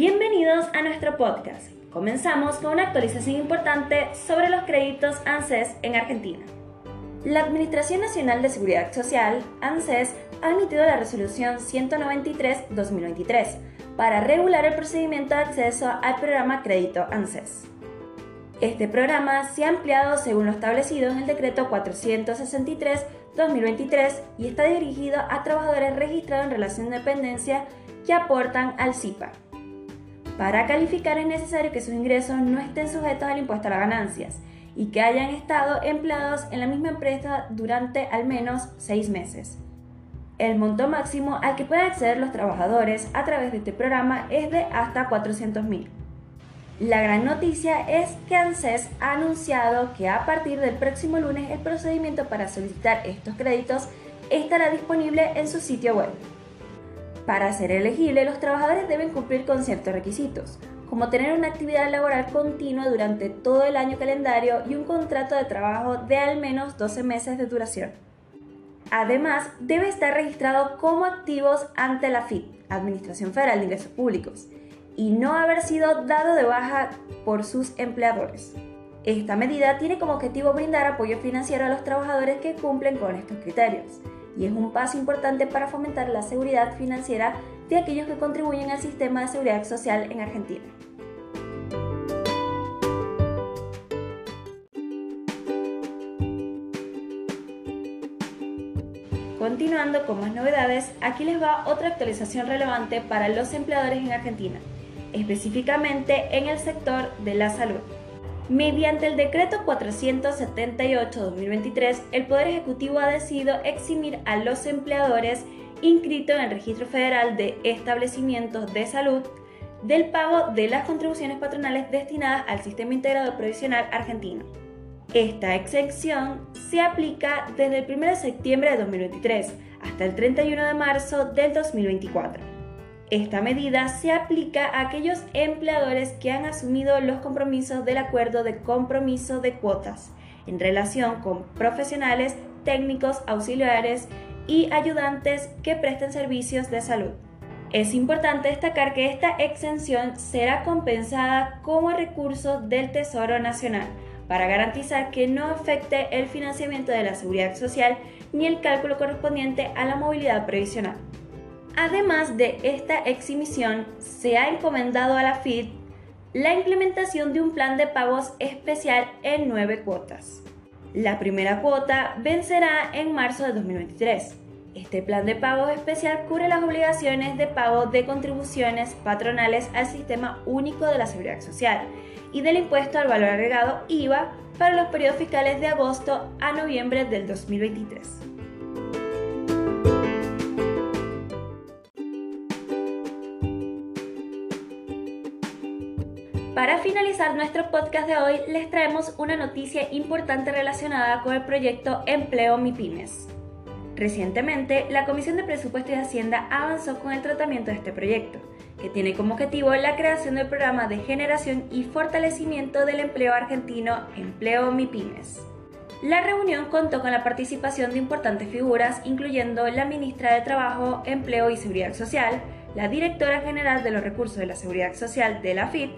Bienvenidos a nuestro podcast. Comenzamos con una actualización importante sobre los créditos ANSES en Argentina. La Administración Nacional de Seguridad Social, ANSES, ha emitido la resolución 193-2023 para regular el procedimiento de acceso al programa Crédito ANSES. Este programa se ha ampliado según lo establecido en el decreto 463-2023 y está dirigido a trabajadores registrados en relación de dependencia que aportan al CIPA. Para calificar es necesario que sus ingresos no estén sujetos al impuesto a las ganancias y que hayan estado empleados en la misma empresa durante al menos seis meses. El monto máximo al que pueden acceder los trabajadores a través de este programa es de hasta 400.000. La gran noticia es que ANSES ha anunciado que a partir del próximo lunes el procedimiento para solicitar estos créditos estará disponible en su sitio web. Para ser elegible, los trabajadores deben cumplir con ciertos requisitos, como tener una actividad laboral continua durante todo el año calendario y un contrato de trabajo de al menos 12 meses de duración. Además, debe estar registrado como activos ante la FIP, Administración Federal de Ingresos Públicos, y no haber sido dado de baja por sus empleadores. Esta medida tiene como objetivo brindar apoyo financiero a los trabajadores que cumplen con estos criterios y es un paso importante para fomentar la seguridad financiera de aquellos que contribuyen al sistema de seguridad social en Argentina. Continuando con más novedades, aquí les va otra actualización relevante para los empleadores en Argentina, específicamente en el sector de la salud. Mediante el decreto 478-2023, el Poder Ejecutivo ha decidido eximir a los empleadores inscritos en el Registro Federal de Establecimientos de Salud del pago de las contribuciones patronales destinadas al Sistema Integrado Provisional argentino. Esta exención se aplica desde el 1 de septiembre de 2023 hasta el 31 de marzo del 2024. Esta medida se aplica a aquellos empleadores que han asumido los compromisos del acuerdo de compromiso de cuotas en relación con profesionales, técnicos, auxiliares y ayudantes que presten servicios de salud. Es importante destacar que esta exención será compensada como recurso del Tesoro Nacional para garantizar que no afecte el financiamiento de la seguridad social ni el cálculo correspondiente a la movilidad previsional. Además de esta exhibición, se ha encomendado a la FID la implementación de un plan de pagos especial en nueve cuotas. La primera cuota vencerá en marzo de 2023. Este plan de pagos especial cubre las obligaciones de pago de contribuciones patronales al Sistema Único de la Seguridad Social y del impuesto al valor agregado IVA para los periodos fiscales de agosto a noviembre del 2023. Para finalizar nuestro podcast de hoy, les traemos una noticia importante relacionada con el proyecto Empleo MIPIMES. Recientemente, la Comisión de Presupuesto y Hacienda avanzó con el tratamiento de este proyecto, que tiene como objetivo la creación del programa de generación y fortalecimiento del empleo argentino Empleo MIPIMES. La reunión contó con la participación de importantes figuras, incluyendo la ministra de Trabajo, Empleo y Seguridad Social, la directora general de los recursos de la Seguridad Social de la FIT,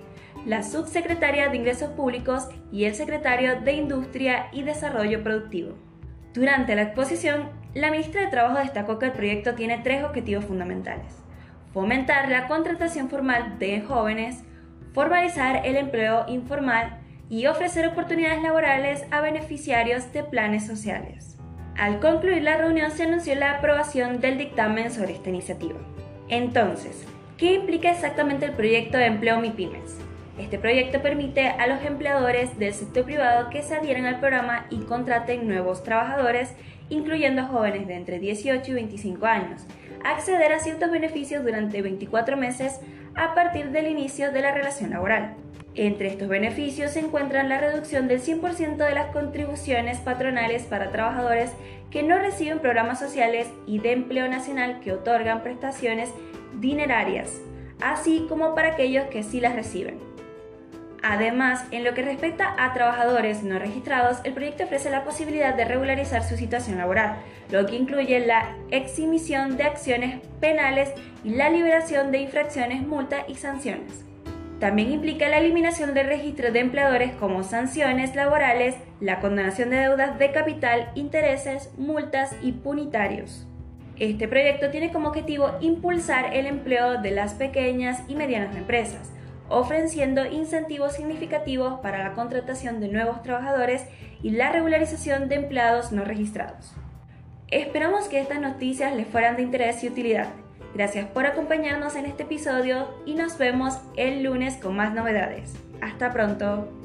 la subsecretaria de Ingresos Públicos y el secretario de Industria y Desarrollo Productivo. Durante la exposición, la ministra de Trabajo destacó que el proyecto tiene tres objetivos fundamentales. Fomentar la contratación formal de jóvenes, formalizar el empleo informal y ofrecer oportunidades laborales a beneficiarios de planes sociales. Al concluir la reunión se anunció la aprobación del dictamen sobre esta iniciativa. Entonces, ¿qué implica exactamente el proyecto de empleo MIPIMES? Este proyecto permite a los empleadores del sector privado que se adhieran al programa y contraten nuevos trabajadores, incluyendo jóvenes de entre 18 y 25 años, acceder a ciertos beneficios durante 24 meses a partir del inicio de la relación laboral. Entre estos beneficios se encuentran la reducción del 100% de las contribuciones patronales para trabajadores que no reciben programas sociales y de empleo nacional que otorgan prestaciones dinerarias, así como para aquellos que sí las reciben. Además, en lo que respecta a trabajadores no registrados, el proyecto ofrece la posibilidad de regularizar su situación laboral, lo que incluye la exhibición de acciones penales y la liberación de infracciones, multas y sanciones. También implica la eliminación del registro de empleadores como sanciones laborales, la condonación de deudas de capital, intereses, multas y punitarios. Este proyecto tiene como objetivo impulsar el empleo de las pequeñas y medianas empresas, ofreciendo incentivos significativos para la contratación de nuevos trabajadores y la regularización de empleados no registrados. Esperamos que estas noticias les fueran de interés y utilidad. Gracias por acompañarnos en este episodio y nos vemos el lunes con más novedades. Hasta pronto.